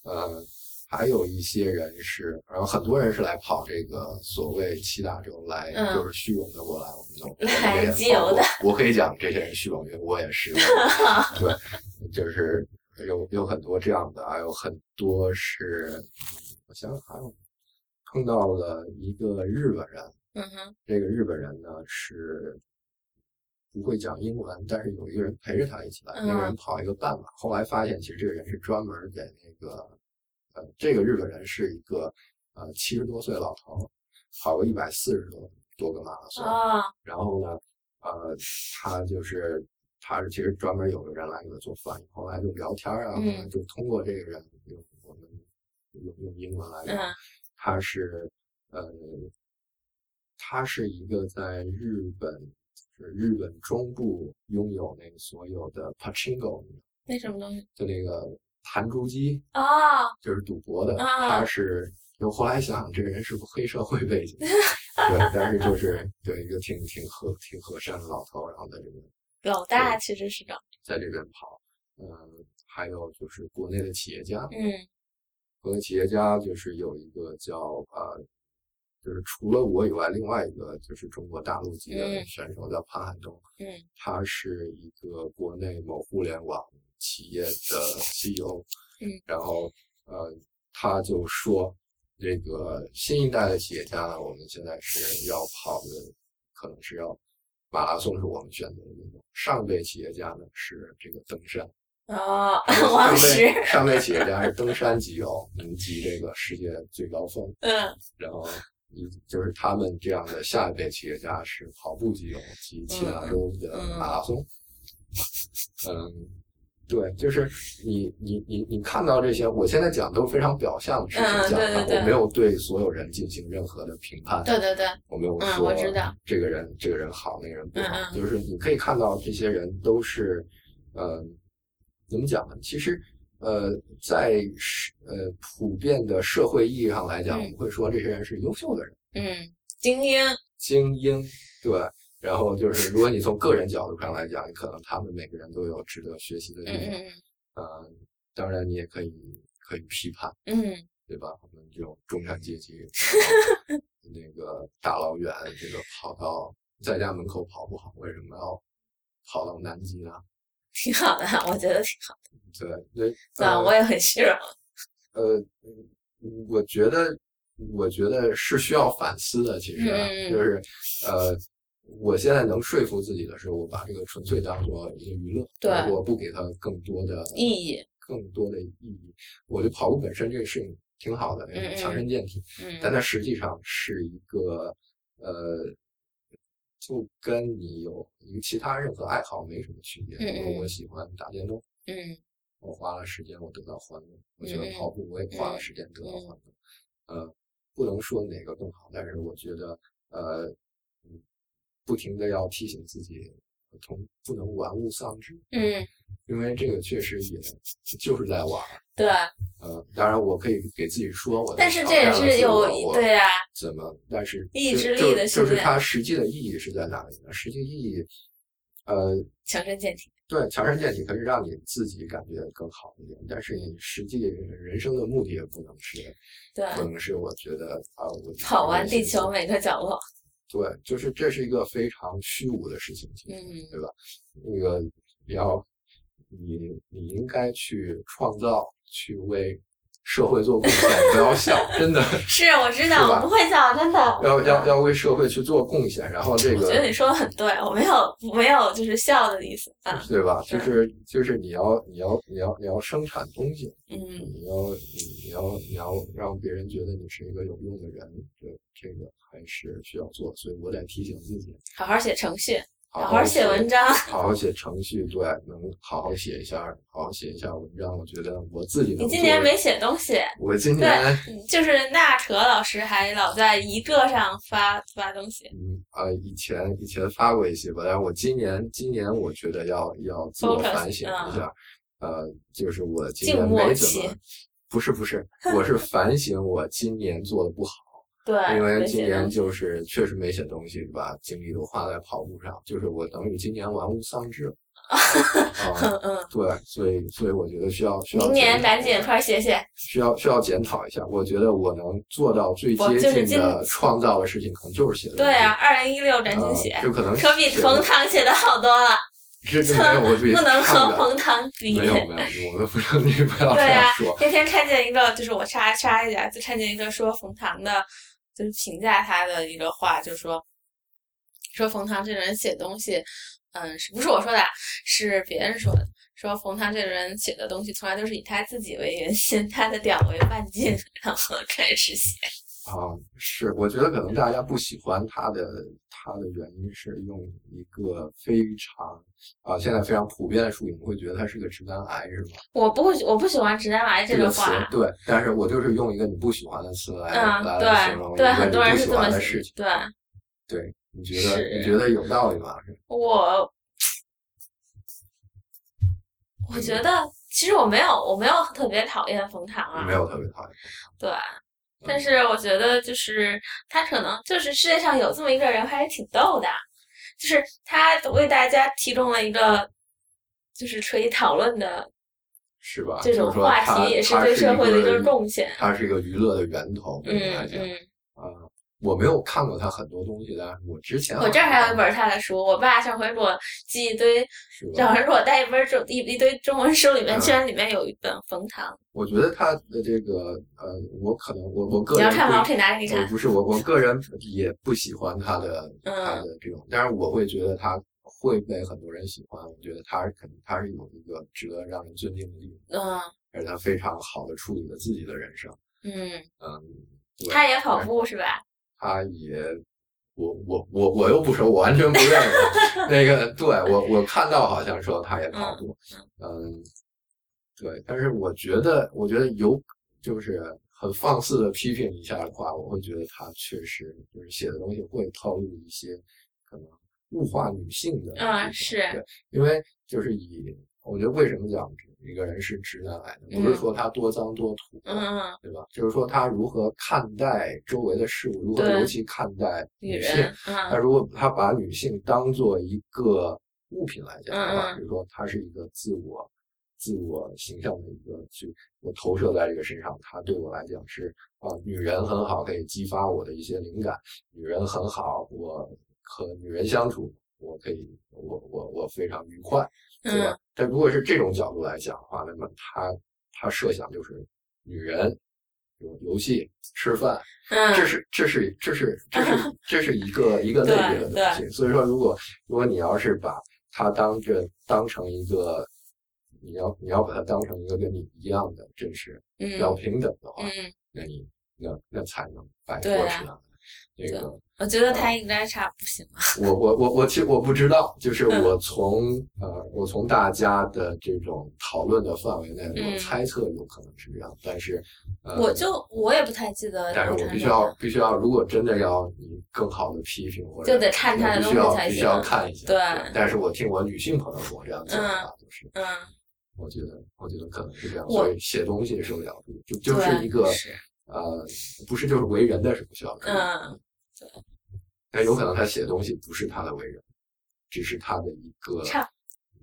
呃，还有一些人是，然后很多人是来跑这个所谓七大洲来，嗯就是虚荣的过来，我们都 来集邮的我可以讲这些人虚荣，因为我也是，对，就是有有很多这样的，还有很多是，我想想还有碰到了一个日本人，嗯哼，这个日本人呢是不会讲英文，但是有一个人陪着他一起来，那个人嗯跑一个半马，后来发现其实这个人是专门给那个，呃，这个日本人是一个呃七十多岁老头，跑过一百四十多多个马拉松，哦，然后呢，呃，他就是他是其实专门有个人来给他做翻译，后来就聊天啊，嗯后来就通过这个人用我们用用英文来聊，嗯。他是呃，他是一个在日本，就是日本中部拥有那个所有的 pachinko 那什么东西？就那个弹珠机，啊，就是赌博的，啊他是。就后来想想，这个人是不是黑社会背景？对，但是就是对一个挺挺和挺和善的老头，然后在这边老大其实是个，在这边跑，嗯，还有就是国内的企业家，嗯国内企业家就是有一个叫呃，就是除了我以外，另外一个就是中国大陆籍的嗯选手叫潘汉东，嗯他是一个国内某互联网企业的 CEO，嗯，然后呃，他就说这个新一代的企业家呢，我们现在是要跑的，可能是要马拉松是我们选择的运动，上一辈企业家呢是这个登山。哦，上 王上辈企业家是登山集邮，能集这个世界最高峰。嗯然后一就是他们这样的下一辈企业家是跑步集邮，集七大洲的马拉松。嗯，对，就是你你你你看到这些，我现在讲都是非常表象的事情嗯讲的，对对对我没有对所有人进行任何的评判，对对对，我没有嗯说我知道。这个人这个人好，那个人不好，嗯嗯。就是你可以看到这些人都是，呃，怎么讲呢？其实，呃，在是呃普遍的社会意义上来讲，嗯我们会说这些人是优秀的人，嗯，精英，精英，对。然后就是，如果你从个人角度上来讲，可能他们每个人都有值得学习的地嗯方。嗯呃，当然你也可以可以批判，嗯对吧？我们这种中产阶级，那个大老远这个跑到在家门口跑不好，为什么要跑到南极呢？挺好的，我觉得挺好的。对对，对啊，呃我也很虚荣。呃，嗯我觉得，我觉得是需要反思的。其实啊、嗯就是，呃，我现在能说服自己的是，我把这个纯粹当做一个娱乐，对我不给它更多的意义，更多的意义。我觉得跑步本身这个事情挺好的，强身健体，嗯但它实际上是一个，呃，就跟你有与其他任何爱好没什么区别。嗯嗯比如我喜欢打电动。嗯我花了时间，我得到欢乐。我喜嗯欢跑步，我也花了时间得到欢乐。呃，不能说哪个更好，但是我觉得，呃，嗯不停的要提醒自己，从不能玩物丧志，嗯，因为这个确实也就是在玩。对，呃，当然我可以给自己说，我但是这也是有对啊，怎么？但是意志力的就是它实际的意义是在哪里呢？实际意义，呃，强身健体。对，强身健体可以让你自己感觉更好一点，但是你实际人生的目的也不能是，对，不能是我觉得啊，我跑完地球每个角落。对，就是这是一个非常虚无的事情，嗯对吧？那个你要你你应该去创造，去为社会做贡献，不要笑，真的 是，我知道，我不会笑，真的。要要要为社会去做贡献，然后这个我觉得你说的很对，我没有没有就是笑的意思啊。对吧？就是就是你要你要你要你要生产东西，嗯你要你你要你要让别人觉得你是一个有用的人，对这个还是需要做，所以我得提醒自己，好好写程序，好好好写文章。好好写程序，对，能好好写一下，好好写一下文章。我觉得我自己能你今年没写东西，我今年就是那可老师还老在一个上发发东西。嗯啊、以前以前发过一些吧，但是我今年今年我觉得要要自我反省一下，呃，就是我今年没怎么，不是不是，我是反省我今年做的不好。对，因为今年就是确实没写东西，把精力都花在跑步上，就是我等于今年玩物丧志。啊，嗯嗯，对，所以所以我觉得需要需要明年赶紧快写写。需要需要检讨一下。我觉得我能做到最接近的创造的事情，可能就是写的。对啊，，二零一六赶紧呃写，就可能可比冯唐写的好多了，这这没有我比不能和冯唐比。没有没有，我们不能你不要这对啊样说。那天看见一个，就是我插插一下，就看见一个说冯唐的，就是评价他的一个话，就是说，说冯唐这个人写东西，嗯，是不是我说的？是别人说的。说冯唐这个人写的东西从来都是以他自己为圆心，他的屌为半径，然后开始写。啊，是，我觉得可能大家不喜欢他的，他的原因是用一个非常啊，现在非常普遍的术语，你会觉得他是个直男癌，是吗？我不我不喜欢直男癌这个词对，但是我就是用一个你不喜欢的词来、嗯，来来形容一多人你不喜是这么写欢的事情。对，对，你觉得你觉得有道理吗？我我觉得其实我没有我没有特别讨厌冯唐啊，没有特别讨厌。对，但是我觉得就是他可能就是世界上有这么一个人，还是挺逗的，就是他为大家提供了一个就是可以讨论的是吧？这种话题，也是对社会的一个个贡献。它是一个娱乐的源头，嗯嗯，啊、我没有看过他很多东西，但是我之前我这儿还有一本他的书，我爸上回给我寄一堆，是吧 上回给我带一本中一一堆中文书，里面嗯居然里面有一本冯唐。我觉得他的这个呃，我可能我我个人你要看吗？不我可以拿给你看。不是我，我个人也不喜欢他的、嗯他的这种，但是我会觉得他会被很多人喜欢。我觉得他是肯定他是有一个值得让人尊敬的地方，嗯而且他非常好的处理了自己的人生。嗯，嗯，对他也跑步是吧？他也，我我我我又不熟，我完全不认识。那个，对我我看到好像说他也跑步，嗯，对，但是我觉得，我觉得有就是很放肆的批评一下的话，我会觉得他确实就是写的东西会透露一些可能物化女性的啊，是对，因为就是以我觉得为什么讲一个人是直男癌呢？不是说他多脏多土，嗯，对吧？就是说他如何看待周围的事物，如何尤其看待女性。人，嗯他如果他把女性当做一个物品来讲的话，比如说他是一个自我、自我形象的一个去我投射在这个身上，她对我来讲是啊、女人很好，可以激发我的一些灵感，女人很好，我和女人相处，我可以我我我非常愉快，对吧？嗯但如果是这种角度来讲的话，那么他他设想就是女人。有游戏、吃饭，嗯，这是这是这是这是 这是一个一个类别的东西。所以说，如果如果你要是把它当这当成一个，你要你要把它当成一个跟你一样的真实嗯要平等的话，嗯，那你那那才能摆脱对啊出来。那个我觉得他应该差不行吧。我我我我其实我不知道，就是嗯我从呃我从大家的这种讨论的范围内，嗯我猜测有可能是这样，但是呃我就我也不太记得但是我必须要必须要，如果真的要你更好的批评或者就得看他的东西才必须要看一下。对但是我听我女性朋友跟我这样讲的话，就是嗯，我觉得我觉得可能是这样，所以写东西受不了度，就就是一个是呃，不是就是为人的什么需要注意嗯，但有可能他写的东西不是他的为人，只是他的一个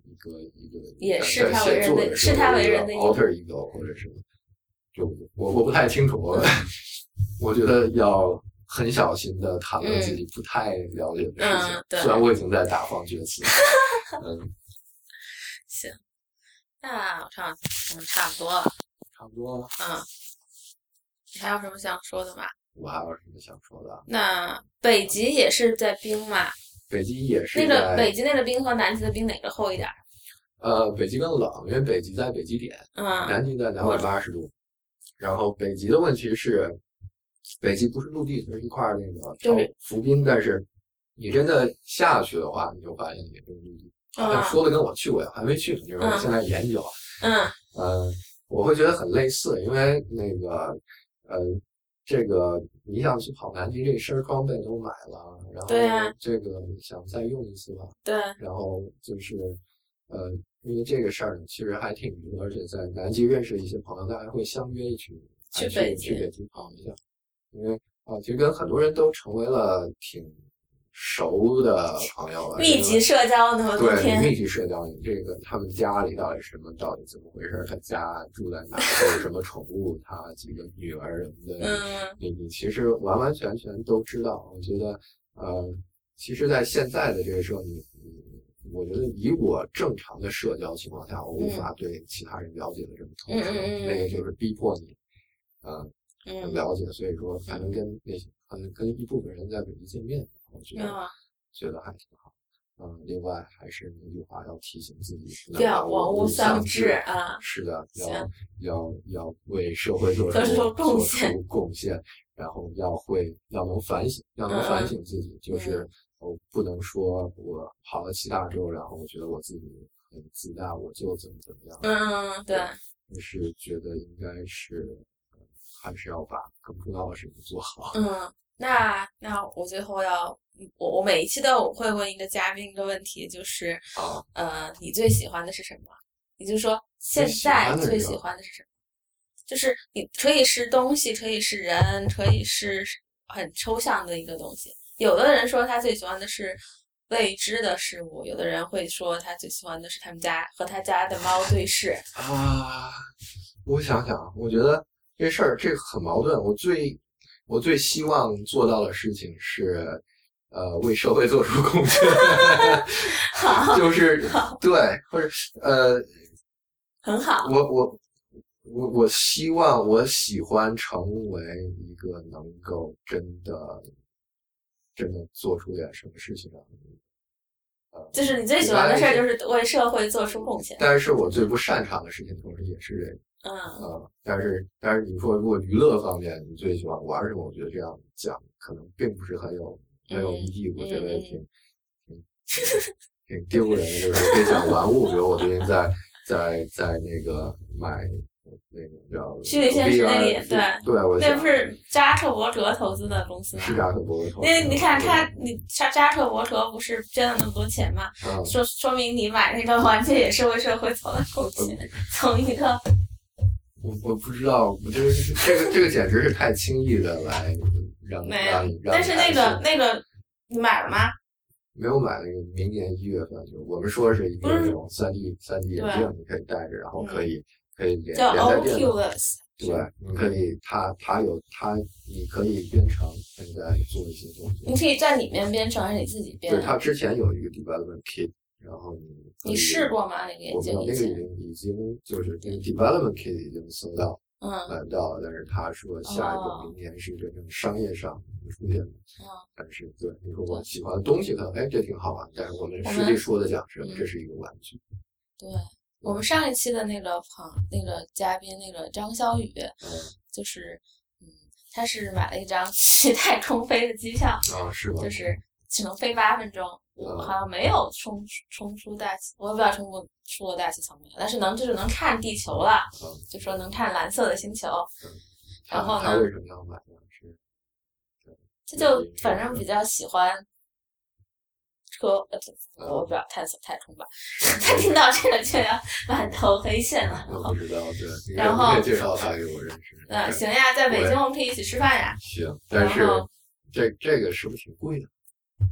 一个一个也在是他为人的是他为人的一 alter ego 或者是就我我不太清楚，我我觉得要很小心的谈论自己不太了解的事情。虽然我已经在大放厥词，嗯，行，那我差嗯差不多了，差不多了。嗯，你还有什么想说的吗？我还有什么想说的？那北极也是在冰嘛？北极也是那个北极那个冰和南极的冰哪个厚一点儿？呃，北极更冷，因为北极在北极点，嗯南极在两百八十度。然后北极的问题是，北极不是陆地，它是一块儿那个就是浮冰，但是你真的下去的话，你就发现也不是陆地。好像嗯说的跟我去过，还没去呢，就是我现在研究。嗯嗯，我会觉得很类似，因为那个呃，这个你想去跑南极，这身装备都买了，然后这个想再用一次吧，对，然后就是呃，因为这个事儿呢，其实还挺而且在南极认识一些朋友，大家会相约一起去去北极跑一下，因为啊，其实跟很多人都成为了挺熟的朋友了，密集社交那么对，密集社交，你这个他们家里到底什么，到底怎么回事？他家住在哪？他有什么宠物？他几个女儿什么的，嗯你你其实完完全全都知道。我觉得，呃，其实，在现在的这个社会，我觉得以我正常的社交情况下，我无法对其他人了解的这么透彻，那个就是逼迫你，呃，嗯了解，所以说才能跟那些，可能跟一部分人在北京见面，我觉得。嗯，觉得还挺好。嗯，另外还是那句话，要提醒自己不不要能枉物丧丧志啊是的，要要要为社会做 出做出贡献贡献，然后要会要能反省，要能嗯反省自己，就是我不能说我跑了七大洲，然后我觉得我自己很自大，我就怎么怎么样。嗯，对，而是觉得应该是呃还是要把更重要的事情做好。嗯，那那我最后要，我我每一期都会问一个嘉宾一个问题，就是啊，呃，你最喜欢的是什么？也就是说，现在最喜欢的是什么？就是你可以是东西，可以是人，可以是很抽象的一个东西。有的人说他最喜欢的是未知的事物，有的人会说他最喜欢的是他们家和他家的猫对视。啊，我想想，我觉得这事儿这个很矛盾。我最我最希望做到的事情是，呃，为社会做出贡献，好，就是 对，或者呃，很好。我我我我希望我喜欢成为一个能够真的真的做出点什么事情的就是你最喜欢的事儿，就是为社会做出贡献。但是我最不擅长的事情，同时也是这个。嗯啊，但是但是你说如果娱乐方面你最喜欢玩什么？我觉得这样讲可能并不是很有很有意义，我觉得嗯挺挺挺丢人的，就是别讲玩物。比如我最近在在在那个买那个叫虚拟现实那里，对对，我那不是扎克伯格投资的公司吗？是扎克伯格投资。那你看他，你扎扎克伯格不是捐了那么多钱吗？说说明你买那个玩具也是为社会投了贡献，从一个。我我不知道，我觉得这个这个简直是太轻易的来让让让。但是那个那个你买了吗？没有买那个，明年一月份就我们说是一个那种三 D 三 D 眼镜，你可以戴着，然后可以可以连连在电脑。对，你可以，它它有它，你可以编程，现在做一些东西。你可以在里面编程，还是你自己编？对，它之前有一个 development kit。然后你你试过吗？那个眼镜？我那个已经已经就是那个 development kit 已经搜到，嗯，买到了。但是他说下一个明年是真正商业上出现的。嗯，但是对你说我喜欢的东西，可能哎这挺好玩。但是我们实际说的讲是这是一个玩具。对我们上一期的那个朋那个嘉宾那个张小雨，就是嗯，他是买了一张去 太空飞的机票啊，是吗？就是只能飞八分钟。我好像没有冲冲出大气，我也不知道冲过出了大气层没有，但是能就是能看地球了，就说能看蓝色的星球。然后呢？他为什么要买呢？是，他就反正比较喜欢车，我不知道探索太空吧。他听到这个就要满头黑线了。我不知道，对。然后介绍他给我认识。嗯，行呀，在北京我们可以一起吃饭呀。行，但是这这个是不是挺贵的？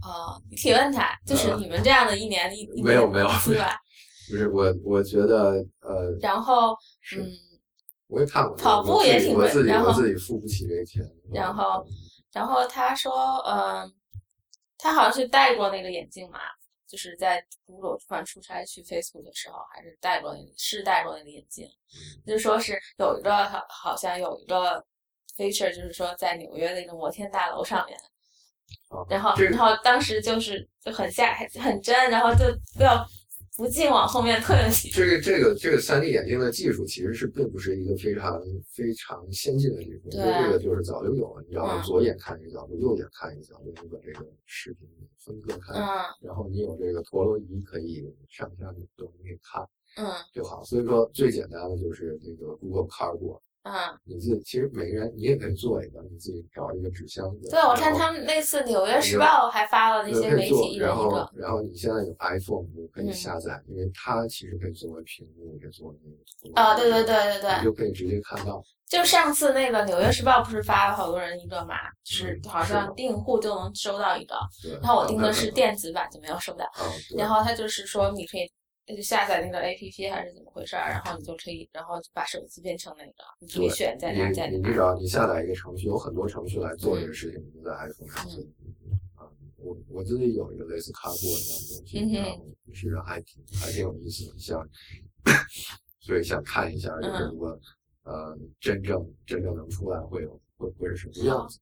哦，你提问他，就是你们这样的一年一没有没有对吧？不是我，我觉得呃，然后嗯，我也看过跑步也挺贵，然后我自己付不起这个钱。然后，然后他说，嗯，他好像是戴过那个眼镜嘛，就是在 Google 突然出差去 Facebook 的时候，还是戴过那个，是戴过那个眼镜，就是说是有一个好，好像有一个 feature，就是说在纽约的一个摩天大楼上面。然后，然后当时就是就很吓，很真，然后就不要不禁往后面退了几步。这个这个这个三 D 眼镜的技术其实是并不是一个非常非常先进的技术，因为这个就是早就有了。你要左眼看一个角度，右眼看一个角度，你把这个视频分割开，然后你有这个陀螺仪可以上下扭动，你可以看，嗯，就好。所以说最简单的就是这个 Google Cardboard。嗯，你自己其实每个人你也可以做一个，你自己找一个纸箱子。对，我看他们那次《纽约时报》还发了那些媒体然后，然后你现在有 iPhone，就可以下载，因为它其实可以作为屏幕，可以作为那个。啊，对对对对对。你就可以直接看到。就上次那个《纽约时报》不是发了好多人一个嘛，就是好像订户就能收到一个。然后我订的是电子版，就没有收到。然后他就是说你可以。那就下载那个 A P P 还是怎么回事儿？然后你就可以，然后把手机变成那个，你可以选在哪在哪。你至少你下载一个程序，有很多程序来做这个事情，你在 iPhone 上做。啊，我我自己有一个类似卡布一样的东西，然后是还挺还挺有意思的，像，所以想看一下，就是如果呃真正真正能出来会有会会是什么样子？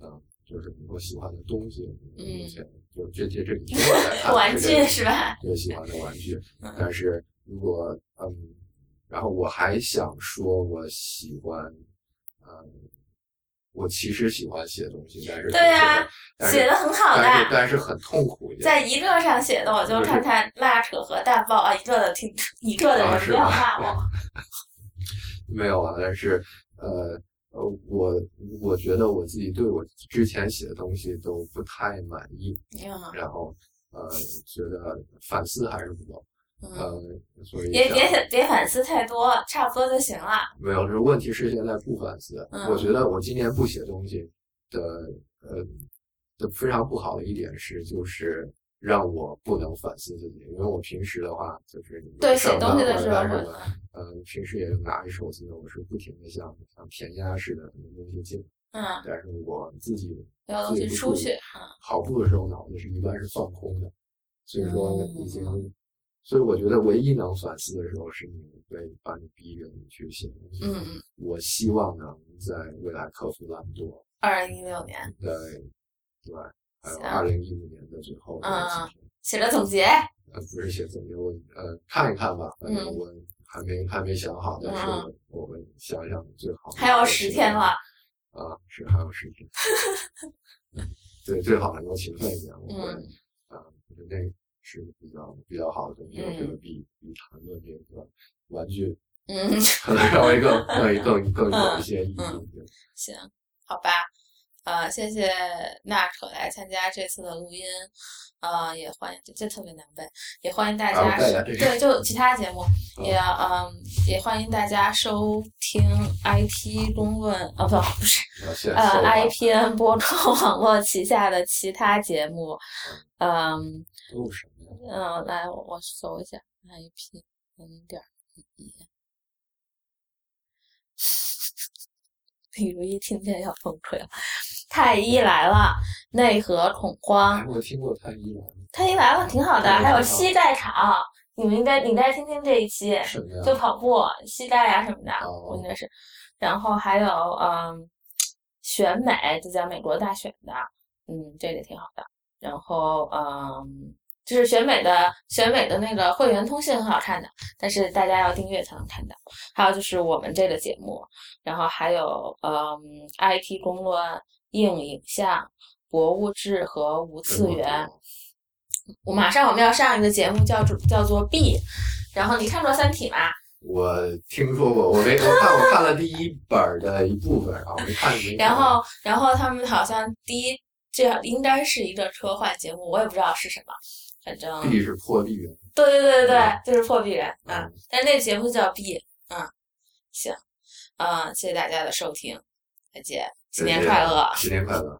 嗯，就是我喜欢的东西，目前。就这这这几天来看，玩具是吧？最喜欢的玩具，但是如果嗯，然后我还想说，我喜欢嗯，我其实喜欢写东西，但是对呀，写的很好的，但是但是很痛苦。在一个上写的，我就看看拉扯和淡爆啊，一个的挺一个的人不要骂我。没有啊，但是呃。呃，我我觉得我自己对我之前写的东西都不太满意，然后呃，觉得反思还是不够，呃，所以别别别反思太多，差不多就行了。没有，是问题是现在不反思。我觉得我今年不写东西的呃的非常不好的一点是，就是。让我不能反思自己，因为我平时的话就是对写东西的时候，嗯，平时也拿着手机，我是不停的像像填鸭似的东西进，嗯，但是我自己要东西出去，跑步的时候脑子是一般是放空的，所以说已经，所以我觉得唯一能反思的时候是你被把你逼着你去写东西，嗯嗯，我希望能在未来克服懒惰。二零一六年，对，对。二零一五年的最后几天，写了总结。呃，不是写总结，我呃看一看吧。反正我还没还没想好，但是我们想想最好。还有十天了。啊，是还有十天。对，最好能够勤奋一点。我会啊，那是比较比较好的，我觉得这个比比谈论这个玩具，嗯，可能稍微更 更更更有一些意义。行，好吧。呃，谢谢娜可来参加这次的录音，呃，也欢迎，这特别难背，也欢迎大家，对，就其他节目也，嗯，也欢迎大家收听 IT 公论，啊，不，不是，呃，IPN 播客网络旗下的其他节目，嗯，嗯，来，我搜一下 IPN 点一。李如一听见要崩溃了。太医来了，内核恐慌。我听过太医来了。太医来了挺好的，还有膝盖场，你们应该，你应该听听这一期，就跑步膝盖呀什么的，我应该是。然后还有嗯，选美，就讲美国大选的，嗯，这个挺好的。然后嗯。就是选美的选美的那个会员通信很好看的，但是大家要订阅才能看到。还有就是我们这个节目，然后还有嗯，IT 公论、硬影像、博物志和无次元。我马上我们要上一个节目叫做叫做 B，然后你看过《三体》吗？我听说过，我没我看我看了第一本的一部分，然后没看。然后然后他们好像第一这应该是一个科幻节目，我也不知道是什么。反正 B 是破壁人，对对对对对，就是破壁人啊。但那个节目叫 B，嗯，行，啊，谢谢大家的收听，再见，新年快乐，新年快乐。